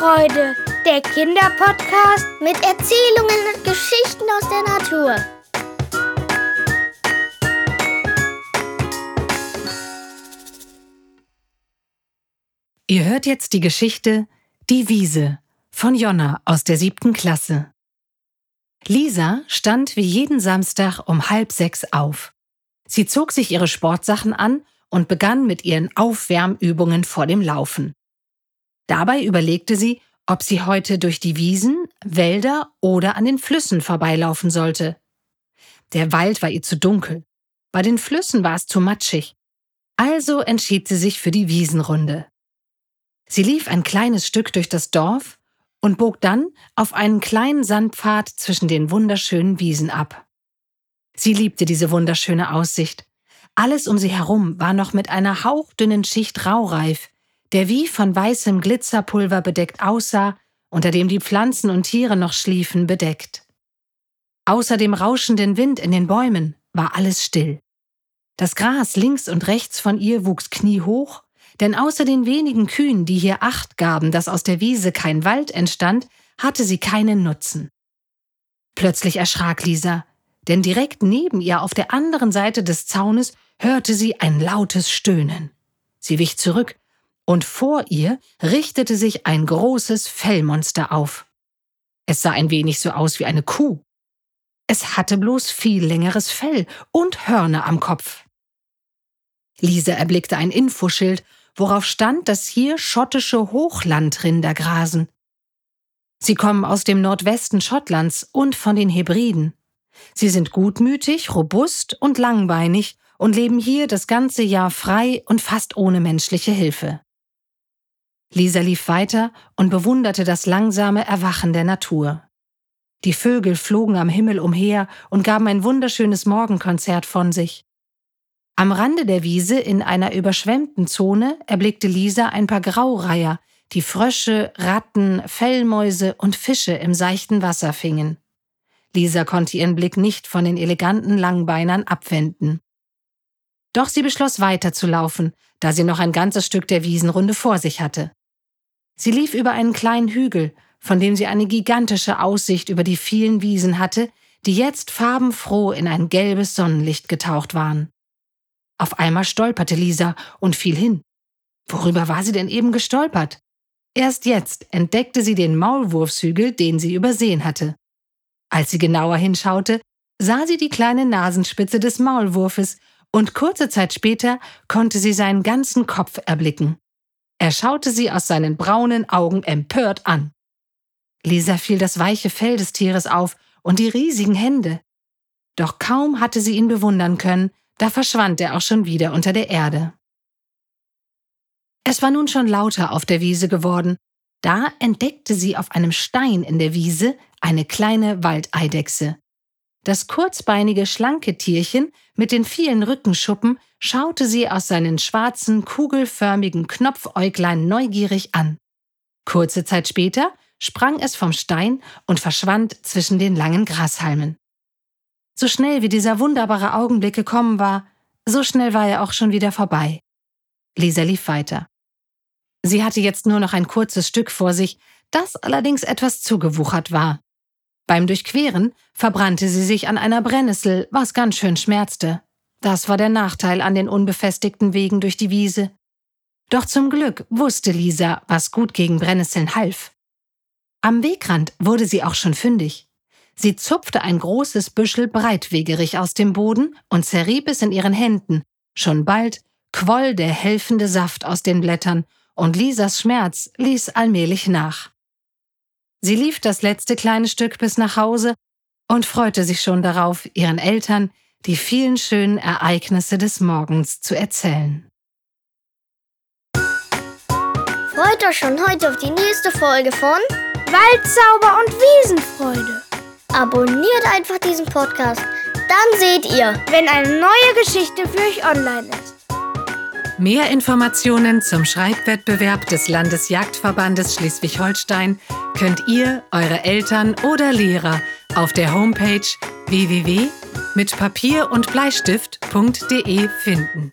Wiesenfreude, der Kinderpodcast mit Erzählungen und Geschichten aus der Natur. Ihr hört jetzt die Geschichte Die Wiese von Jonna aus der siebten Klasse. Lisa stand wie jeden Samstag um halb sechs auf. Sie zog sich ihre Sportsachen an und begann mit ihren Aufwärmübungen vor dem Laufen. Dabei überlegte sie, ob sie heute durch die Wiesen, Wälder oder an den Flüssen vorbeilaufen sollte. Der Wald war ihr zu dunkel. Bei den Flüssen war es zu matschig. Also entschied sie sich für die Wiesenrunde. Sie lief ein kleines Stück durch das Dorf und bog dann auf einen kleinen Sandpfad zwischen den wunderschönen Wiesen ab. Sie liebte diese wunderschöne Aussicht. Alles um sie herum war noch mit einer hauchdünnen Schicht Raureif, der wie von weißem Glitzerpulver bedeckt aussah, unter dem die Pflanzen und Tiere noch schliefen, bedeckt. Außer dem rauschenden Wind in den Bäumen war alles still. Das Gras links und rechts von ihr wuchs kniehoch, denn außer den wenigen Kühen, die hier Acht gaben, dass aus der Wiese kein Wald entstand, hatte sie keinen Nutzen. Plötzlich erschrak Lisa, denn direkt neben ihr auf der anderen Seite des Zaunes hörte sie ein lautes Stöhnen. Sie wich zurück, und vor ihr richtete sich ein großes Fellmonster auf. Es sah ein wenig so aus wie eine Kuh. Es hatte bloß viel längeres Fell und Hörner am Kopf. Lisa erblickte ein Infoschild, worauf stand, dass hier schottische Hochlandrinder grasen. Sie kommen aus dem Nordwesten Schottlands und von den Hebriden. Sie sind gutmütig, robust und langbeinig und leben hier das ganze Jahr frei und fast ohne menschliche Hilfe. Lisa lief weiter und bewunderte das langsame Erwachen der Natur. Die Vögel flogen am Himmel umher und gaben ein wunderschönes Morgenkonzert von sich. Am Rande der Wiese in einer überschwemmten Zone erblickte Lisa ein paar Graureiher, die Frösche, Ratten, Fellmäuse und Fische im seichten Wasser fingen. Lisa konnte ihren Blick nicht von den eleganten Langbeinern abwenden. Doch sie beschloss weiterzulaufen, da sie noch ein ganzes Stück der Wiesenrunde vor sich hatte. Sie lief über einen kleinen Hügel, von dem sie eine gigantische Aussicht über die vielen Wiesen hatte, die jetzt farbenfroh in ein gelbes Sonnenlicht getaucht waren. Auf einmal stolperte Lisa und fiel hin. Worüber war sie denn eben gestolpert? Erst jetzt entdeckte sie den Maulwurfshügel, den sie übersehen hatte. Als sie genauer hinschaute, sah sie die kleine Nasenspitze des Maulwurfes und kurze Zeit später konnte sie seinen ganzen Kopf erblicken. Er schaute sie aus seinen braunen Augen empört an. Lisa fiel das weiche Fell des Tieres auf und die riesigen Hände. Doch kaum hatte sie ihn bewundern können, da verschwand er auch schon wieder unter der Erde. Es war nun schon lauter auf der Wiese geworden. Da entdeckte sie auf einem Stein in der Wiese eine kleine Waldeidechse. Das kurzbeinige, schlanke Tierchen mit den vielen Rückenschuppen schaute sie aus seinen schwarzen, kugelförmigen Knopfäuglein neugierig an. Kurze Zeit später sprang es vom Stein und verschwand zwischen den langen Grashalmen. So schnell wie dieser wunderbare Augenblick gekommen war, so schnell war er auch schon wieder vorbei. Lisa lief weiter. Sie hatte jetzt nur noch ein kurzes Stück vor sich, das allerdings etwas zugewuchert war. Beim Durchqueren verbrannte sie sich an einer Brennnessel, was ganz schön schmerzte. Das war der Nachteil an den unbefestigten Wegen durch die Wiese. Doch zum Glück wusste Lisa, was gut gegen Brennnesseln half. Am Wegrand wurde sie auch schon fündig. Sie zupfte ein großes Büschel breitwegerig aus dem Boden und zerrieb es in ihren Händen. Schon bald quoll der helfende Saft aus den Blättern und Lisas Schmerz ließ allmählich nach. Sie lief das letzte kleine Stück bis nach Hause und freute sich schon darauf, ihren Eltern die vielen schönen Ereignisse des Morgens zu erzählen. Freut euch schon heute auf die nächste Folge von Waldzauber und Wiesenfreude. Abonniert einfach diesen Podcast, dann seht ihr, wenn eine neue Geschichte für euch online ist. Mehr Informationen zum Schreibwettbewerb des Landesjagdverbandes Schleswig-Holstein könnt ihr, eure Eltern oder Lehrer auf der Homepage www.mitpapier und Bleistift.de finden.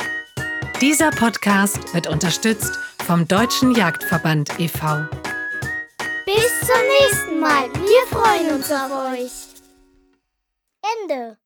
Dieser Podcast wird unterstützt vom Deutschen Jagdverband e.V. Bis zum nächsten Mal. Wir freuen uns auf euch. Ende.